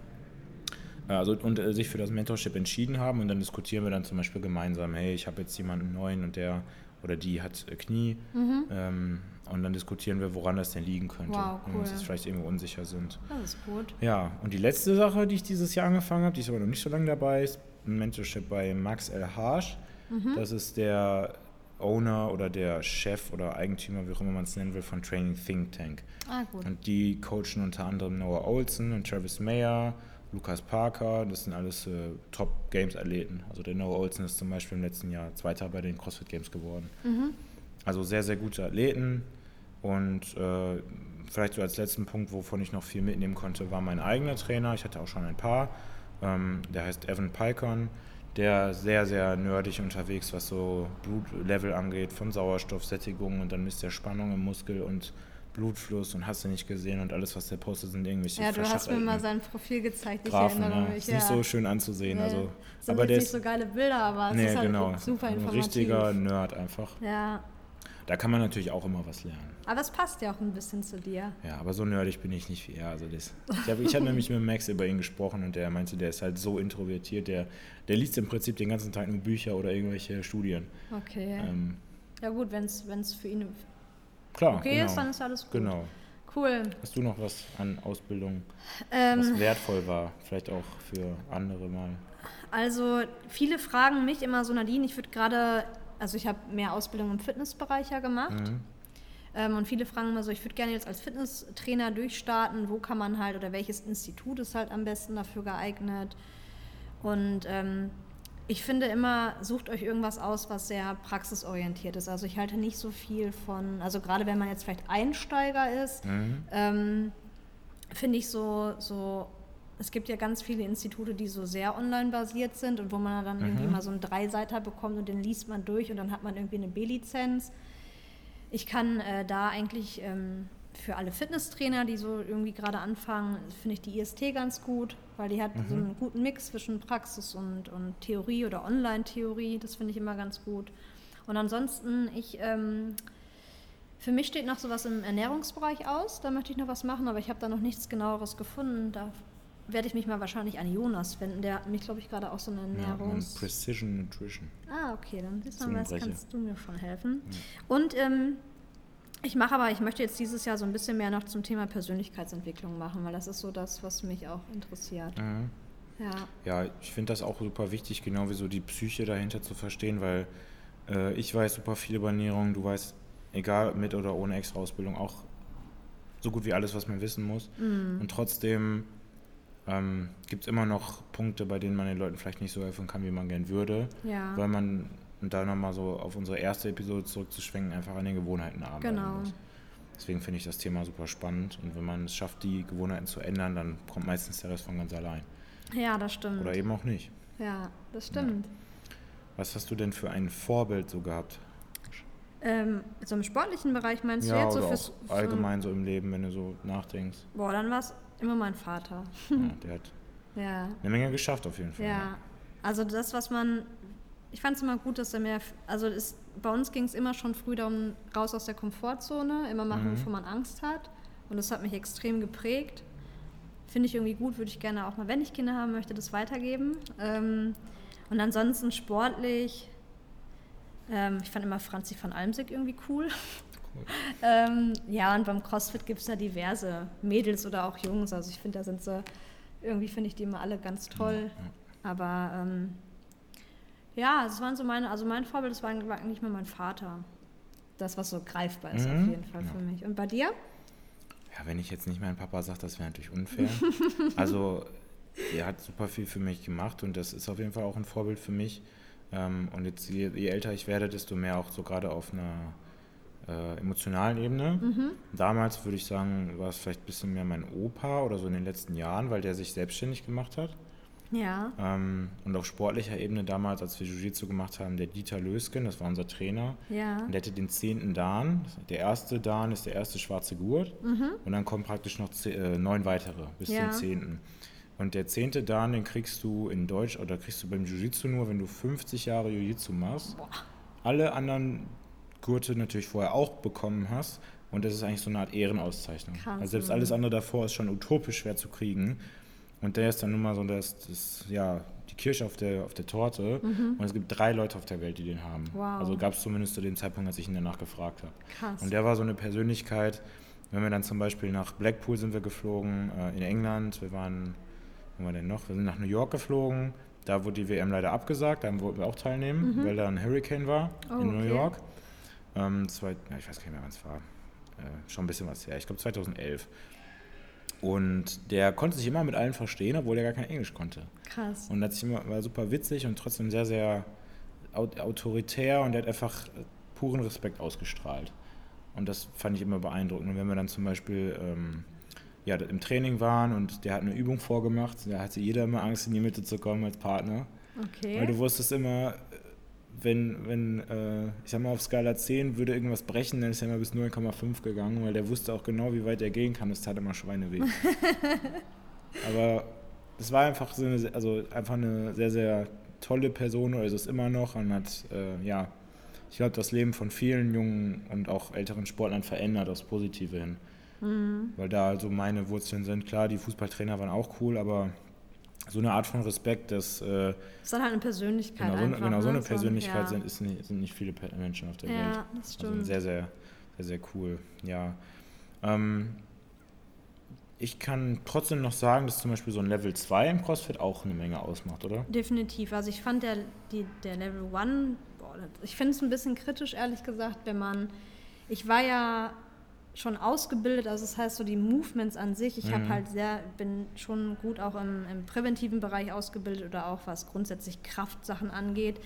Äh, Also, und äh, sich für das Mentorship entschieden haben. Und dann diskutieren wir dann zum Beispiel gemeinsam, hey, ich habe jetzt jemanden neuen und der oder die hat äh, Knie. Ähm, und dann diskutieren wir, woran das denn liegen könnte. Wow, Wenn wir uns cool. jetzt vielleicht irgendwo unsicher sind. Das ist gut. Ja, und die letzte Sache, die ich dieses Jahr angefangen habe, die ist aber noch nicht so lange dabei, ist ein Mentorship bei Max L. Harsch. Das ist der Owner oder der Chef oder Eigentümer, wie auch immer man es nennen will, von Training Think Tank. Ah, gut. Und die coachen unter anderem Noah Olsen und Travis Mayer, Lukas Parker, das sind alles äh, Top-Games-Athleten. Also der Noah Olsen ist zum Beispiel im letzten Jahr Zweiter bei den CrossFit Games geworden. Also sehr, sehr gute Athleten. Und äh, vielleicht so als letzten Punkt, wovon ich noch viel mitnehmen konnte, war mein eigener Trainer. Ich hatte auch schon ein paar. Ähm, der heißt Evan Pykon, der sehr, sehr nerdig unterwegs, was so Blutlevel angeht, von Sauerstoffsättigung und dann misst der Spannung im Muskel und Blutfluss und hast du nicht gesehen und alles, was der postet, sind irgendwelche Ja, du hast mir mal sein Profil gezeigt. Ich Graphen. erinnere mich. Ist ja. nicht so schön anzusehen. Nee. Also, sind aber jetzt der nicht ist so geile Bilder, aber es nee, ist halt genau, super ein informativ. richtiger Nerd einfach. Ja, Da kann man natürlich auch immer was lernen. aber es passt ja auch ein bisschen zu dir. Ja, aber so nerdig bin ich nicht wie er. Also das, ich habe ich hab nämlich mit Max über ihn gesprochen und der meinte, der ist halt so introvertiert, der, der liest im Prinzip den ganzen Tag nur Bücher oder irgendwelche Studien. Okay. Ähm, Ja gut, wenn es für ihn klar, okay genau. ist, dann ist alles gut. Genau. Cool. Hast du noch was an Ausbildung, Ähm, was wertvoll war? Vielleicht auch für andere mal. Also viele fragen mich immer so, Nadine, ich würde gerade, also ich habe mehr Ausbildung im Fitnessbereich ja gemacht. Mhm. Ähm, und viele fragen immer so, ich würde gerne jetzt als Fitnesstrainer durchstarten, wo kann man halt oder welches Institut ist halt am besten dafür geeignet. Und ähm, ich finde immer, sucht euch irgendwas aus, was sehr praxisorientiert ist. Also ich halte nicht so viel von, also gerade wenn man jetzt vielleicht Einsteiger ist, Mhm. ähm, finde ich so, so, es gibt ja ganz viele Institute, die so sehr online basiert sind und wo man dann irgendwie mal so einen Dreiseiter bekommt und den liest man durch und dann hat man irgendwie eine B-Lizenz. Ich kann äh, da eigentlich ähm, für alle Fitnesstrainer, die so irgendwie gerade anfangen, finde ich die IST ganz gut, weil die hat so einen guten Mix zwischen Praxis und, und Theorie oder Online-Theorie. Das finde ich immer ganz gut. Und ansonsten, ich, ähm, für mich steht noch sowas im Ernährungsbereich aus. Da möchte ich noch was machen, aber ich habe da noch nichts genaueres gefunden. Da werde ich mich mal wahrscheinlich an Jonas wenden. Der hat mich, glaube ich, gerade auch so eine Ernährungs... Ja, Precision Nutrition. Ah, okay, dann siehst du mal, Zungenbrecher. kannst du mir schon helfen. Und ähm, ich mache aber, ich möchte jetzt dieses Jahr so ein bisschen mehr noch zum Thema Persönlichkeitsentwicklung machen, weil das ist so das, was mich auch interessiert. Mhm. Ja, Ja, ich finde das auch super wichtig, genau wie so die Psyche dahinter zu verstehen, weil äh, ich weiß super viel über Ernährung, du weißt, egal mit oder ohne extra Ausbildung, auch so gut wie alles, was man wissen muss. Mhm. Und trotzdem ähm, gibt es immer noch Punkte, bei denen man den Leuten vielleicht nicht so helfen kann, wie man gern würde, ja, weil man, und da nochmal so auf unsere erste Episode zurückzuschwenken, einfach an den Gewohnheiten arbeiten Genau. muss. Deswegen finde ich das Thema super spannend und wenn man es schafft, die Gewohnheiten zu ändern, dann kommt meistens der Rest von ganz allein. ja, das stimmt. Oder eben auch nicht. Ja, das stimmt. Was hast du denn für ein Vorbild so gehabt? Ähm, so im sportlichen Bereich meinst du ja, jetzt so fürs... auch allgemein so im Leben, wenn du so nachdenkst. Boah, dann war es immer mein Vater. Ja, der hat Ja, eine Menge geschafft auf jeden Fall. ja. Also das, was man... Ich fand es immer gut, dass er mehr... Also es, bei uns ging es immer schon früh darum, raus aus der Komfortzone, immer machen, Mhm. wovor man Angst hat. Und das hat mich extrem geprägt. Finde ich irgendwie gut, würde ich gerne auch mal, wenn ich Kinder haben möchte, das weitergeben. Ähm, und ansonsten sportlich... Ähm, ich fand immer Franzi van Almsick irgendwie cool. Ähm, ja, und beim CrossFit gibt es da diverse Mädels oder auch Jungs. Also ich finde, da sind sie, irgendwie finde ich die immer alle ganz toll. Aber ähm, ja, es waren so meine, also mein Vorbild, das war eigentlich mal mein Vater. Das, was so greifbar ist Mhm. auf jeden Fall für Ja. mich. Und bei dir? Ja, wenn ich jetzt nicht meinen Papa sage, das wäre natürlich unfair. also, er hat super viel für mich gemacht und das ist auf jeden Fall auch ein Vorbild für mich. Ähm, und jetzt, je, je älter ich werde, desto mehr auch so gerade auf einer äh, emotionalen Ebene. Mhm. Damals würde ich sagen, war es vielleicht ein bisschen mehr mein Opa oder so in den letzten Jahren, weil der sich selbstständig gemacht hat. Ja. Ähm, und auf sportlicher Ebene damals, als wir Jiu-Jitsu gemacht haben, der Dieter Lösken, das war unser Trainer. Ja. Und der hatte den zehnten Dan. Der erste Dan ist der erste schwarze Gurt. Und dann kommen praktisch noch ze- äh, neun weitere bis Ja. zum zehnten. Und der zehnte Dan, den kriegst du in Deutsch oder kriegst du beim Jiu-Jitsu nur, wenn du 50 Jahre Jiu-Jitsu machst. Boah. Alle anderen Gurte natürlich vorher auch bekommen hast. Und das ist eigentlich so eine Art Ehrenauszeichnung. Krass, also selbst mhm. alles andere davor ist schon utopisch schwer zu kriegen. Und der ist dann nun mal so das, das ja, die Kirsche auf der, auf der Torte. Und es gibt drei Leute auf der Welt, die den haben. Mhm. Wow. Also gab es zumindest zu dem Zeitpunkt, als ich ihn danach gefragt habe. Krass. Und der war so eine Persönlichkeit. Wenn wir dann zum Beispiel nach Blackpool sind wir geflogen, äh, in England, wir waren, wo waren wir denn noch? Wir sind nach New York geflogen. Da wurde die WM leider abgesagt, da wollten wir auch teilnehmen, weil da ein Hurricane war Mhm. Oh, in New okay. York. Ähm, zwei, ja, ich weiß gar nicht mehr, wann es war. Äh, schon ein bisschen was her. Ich glaube 2011. Und der konnte sich immer mit allen verstehen, obwohl er gar kein Englisch konnte. Krass. Und hat sich immer, war super witzig und trotzdem sehr, sehr au- autoritär und er hat einfach puren Respekt ausgestrahlt. Und das fand ich immer beeindruckend. Und wenn wir dann zum Beispiel ähm, ja, im Training waren und der hat eine Übung vorgemacht, da hatte jeder immer Angst, in die Mitte zu kommen als Partner. Weil Okay. du wusstest immer, wenn, wenn äh, ich sag mal, auf Skala 10 würde irgendwas brechen, dann ist er immer bis 0,5 gegangen, weil der wusste auch genau, wie weit er gehen kann. Das tat immer Schweineweh. Aber es war einfach so eine, also einfach eine sehr, sehr tolle Person, oder ist es immer noch, und hat, äh, ja, ich glaube, das Leben von vielen jungen und auch älteren Sportlern verändert aufs Positive hin. Mhm. Weil da also meine Wurzeln sind. Klar, die Fußballtrainer waren auch cool, aber so eine Art von Respekt, dass äh, Das ist dann halt eine Persönlichkeit genau, so, eine- einfach. genau so ne? eine Persönlichkeit ja. sind, ist nicht, sind nicht viele Menschen auf der Welt. Ja, das Also stimmt. sehr, sehr, sehr, sehr cool. Ja. Ähm, ich kann trotzdem noch sagen, dass zum Beispiel so ein Level 2 im CrossFit auch eine Menge ausmacht, oder? Definitiv. Also ich fand der, die, der Level 1, boah, das- ich finde es ein bisschen kritisch, ehrlich gesagt, wenn man, ich war ja schon ausgebildet, also das heißt so die Movements an sich, ich habe Mhm. halt sehr, bin schon gut auch im, im präventiven Bereich ausgebildet oder auch was grundsätzlich Kraftsachen angeht.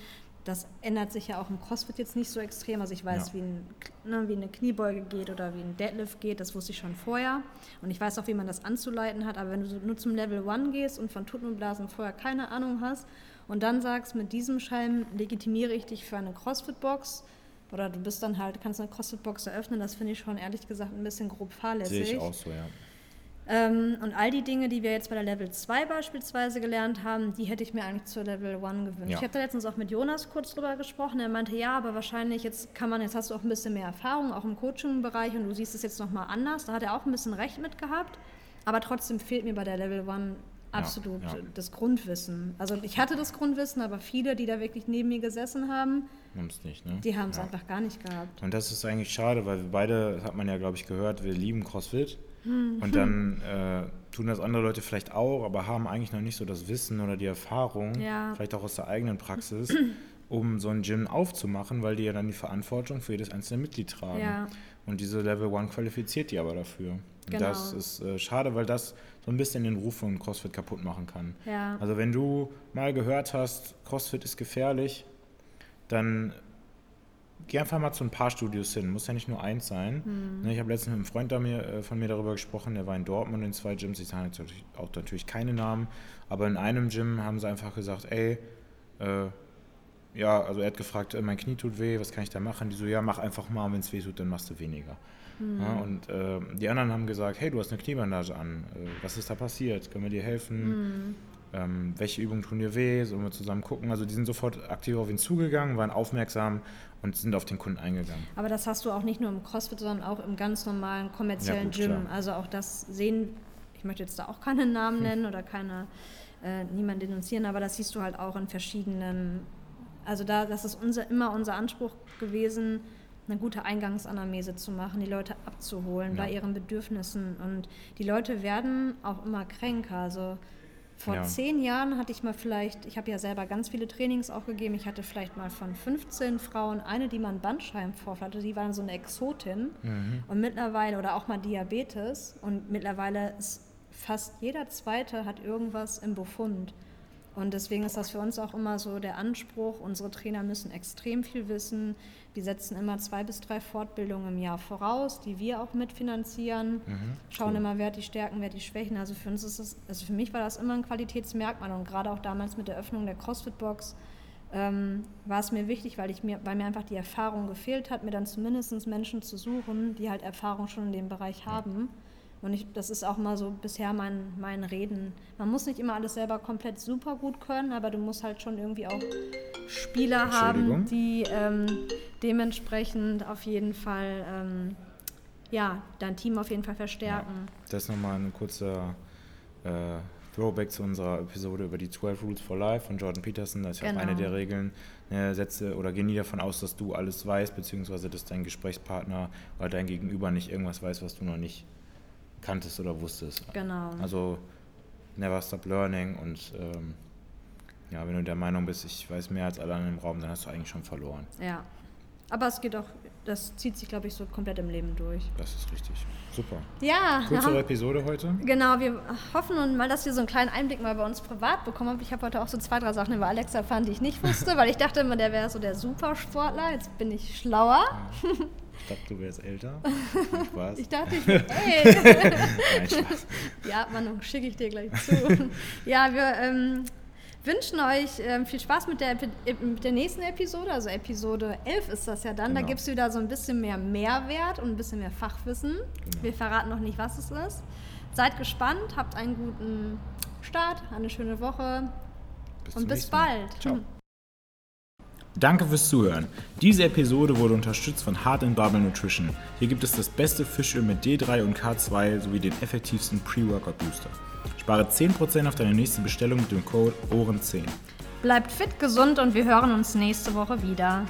Das ändert sich ja auch im CrossFit jetzt nicht so extrem. Also ich weiß, Ja. wie, ein, ne, wie eine Kniebeuge geht oder wie ein Deadlift geht, das wusste ich schon vorher. Und ich weiß auch, wie man das anzuleiten hat. Aber wenn du nur zum Level 1 gehst und von Tuten und Blasen vorher keine Ahnung hast und dann sagst, mit diesem Schein legitimiere ich dich für eine CrossFit-Box, Oder du bist dann halt, kannst eine CrossFit-Box eröffnen, das finde ich schon ehrlich gesagt ein bisschen grob fahrlässig. Sehe ich auch so, ja. Ähm, und all die Dinge, die wir jetzt bei der Level 2 beispielsweise gelernt haben, die hätte ich mir eigentlich zur Level 1 gewünscht. Ja. Ich habe da letztens auch mit Jonas kurz drüber gesprochen. Er meinte, ja, aber wahrscheinlich jetzt kann man, jetzt hast du auch ein bisschen mehr Erfahrung, auch im Coaching-Bereich und du siehst es jetzt nochmal anders. Da hat er auch ein bisschen recht mit gehabt. Aber trotzdem fehlt mir bei der Level 1 absolut ja. das Grundwissen. Also ich hatte das Grundwissen, aber viele, die da wirklich neben mir gesessen haben, Haben es nicht, ne? die haben es ja. einfach gar nicht gehabt. Und das ist eigentlich schade, weil wir beide, das hat man ja, glaube ich, gehört, wir lieben CrossFit. Hm. Und dann äh, tun das andere Leute vielleicht auch, aber haben eigentlich noch nicht so das Wissen oder die Erfahrung, Ja. vielleicht auch aus der eigenen Praxis, um so ein Gym aufzumachen, weil die ja dann die Verantwortung für jedes einzelne Mitglied tragen. Ja. Und diese Level 1 qualifiziert die aber dafür. Und Genau. das ist äh, schade, weil das so ein bisschen den Ruf von CrossFit kaputt machen kann. Ja. Also wenn du mal gehört hast, CrossFit ist gefährlich, dann geh einfach mal zu ein paar Studios hin. Muss ja nicht nur eins sein. Hm. Ne, Ich habe letztens mit einem Freund da mir, äh, von mir darüber gesprochen, der war in Dortmund in zwei Gyms. Ich sage jetzt natürlich auch natürlich keine Namen, aber in einem Gym haben sie einfach gesagt, ey, äh, ja, also er hat gefragt, äh, mein Knie tut weh, was kann ich da machen? Die so, ja, mach einfach mal, wenn es weh tut, dann machst du weniger. Hm. Ja, und äh, die anderen haben gesagt, hey, du hast eine Kniebandage an, äh, was ist da passiert? Können wir dir helfen? Hm. Ähm, welche Übungen tun dir weh? Sollen wir zusammen gucken? Also die sind sofort aktiv auf ihn zugegangen, waren aufmerksam und sind auf den Kunden eingegangen. Aber das hast du auch nicht nur im CrossFit, sondern auch im ganz normalen kommerziellen Ja, gut, Gym. klar. Also auch das sehen, ich möchte jetzt da auch keine Namen nennen oder keine, äh, niemand denunzieren, aber das siehst du halt auch in verschiedenen, also da, das ist unser, immer unser Anspruch gewesen, eine gute Eingangsanamnese zu machen, die Leute abzuholen Ja. bei ihren Bedürfnissen. Und die Leute werden auch immer kränker. Also vor Ja. zehn Jahren hatte ich mal vielleicht, ich habe ja selber ganz viele Trainings auch gegeben, ich hatte vielleicht mal von 15 Frauen eine, die mal einen Bandscheibenvorfall hatte, die war dann so eine Exotin. Mhm. Und mittlerweile, oder auch mal Diabetes, und mittlerweile ist fast jeder Zweite hat irgendwas im Befund. Und deswegen ist das für uns auch immer so der Anspruch, unsere Trainer müssen extrem viel wissen. Wir setzen immer zwei bis drei Fortbildungen im Jahr voraus, die wir auch mitfinanzieren. Schauen cool. immer, wer hat die Stärken, wer hat die Schwächen. Also für uns ist es, also für mich war das immer ein Qualitätsmerkmal und gerade auch damals mit der Öffnung der CrossFit-Box ähm, war es mir wichtig, weil, ich mir, weil mir einfach die Erfahrung gefehlt hat, mir dann zumindest Menschen zu suchen, die halt Erfahrung schon in dem Bereich haben. Und ich, das ist auch mal so bisher mein, mein Reden. Man muss nicht immer alles selber komplett super gut können, aber du musst halt schon irgendwie auch Spieler haben, die ähm, dementsprechend auf jeden Fall ähm, ja, dein Team auf jeden Fall verstärken. Das ist nochmal ein kurzer äh, Throwback zu unserer Episode über die 12 Rules for Life von Jordan Peterson. Das ist ja auch Genau. eine der Regeln. Ne, setze oder geh nie davon aus, dass du alles weißt, beziehungsweise dass dein Gesprächspartner oder dein Gegenüber nicht irgendwas weiß, was du noch nicht kanntest oder wusstest. Genau. Also never stop learning und ähm, ja, wenn du der Meinung bist, ich weiß mehr als alle anderen im Raum, dann hast du eigentlich schon verloren. Ja. Aber es geht auch, das zieht sich, glaube ich, so komplett im Leben durch. Das ist richtig. Super. Ja, Kürzere aha. Episode heute. Genau, wir hoffen nun mal, dass ihr so einen kleinen Einblick mal bei uns privat bekommen habt. Ich habe heute auch so zwei, drei Sachen über Alex erfahren, die ich nicht wusste, weil ich dachte immer, der wäre so der Supersportler. Jetzt bin ich schlauer. Ich dachte, du wärst älter. Spaß. Ich dachte, ich bin, ey. Nein, Spaß. Die Abmahnung schicke ich dir gleich zu. ja, wir ähm, wünschen euch ähm, viel Spaß mit der, äh, mit der nächsten Episode. Also Episode 11 ist das ja dann. Da Genau. gibt es wieder so ein bisschen mehr Mehrwert und ein bisschen mehr Fachwissen. Genau. Wir verraten noch nicht, was es ist. Seid gespannt, habt einen guten Start, eine schöne Woche Bis und zum bis nächsten Mal. bald. Ciao. Danke fürs Zuhören. Diese Episode wurde unterstützt von Hard and Bubble Nutrition. Hier gibt es das beste Fischöl mit D3 und K2 sowie den effektivsten Pre-Workout Booster. Spare 10% auf deine nächste Bestellung mit dem Code OHREN10. Bleibt fit, gesund und wir hören uns nächste Woche wieder.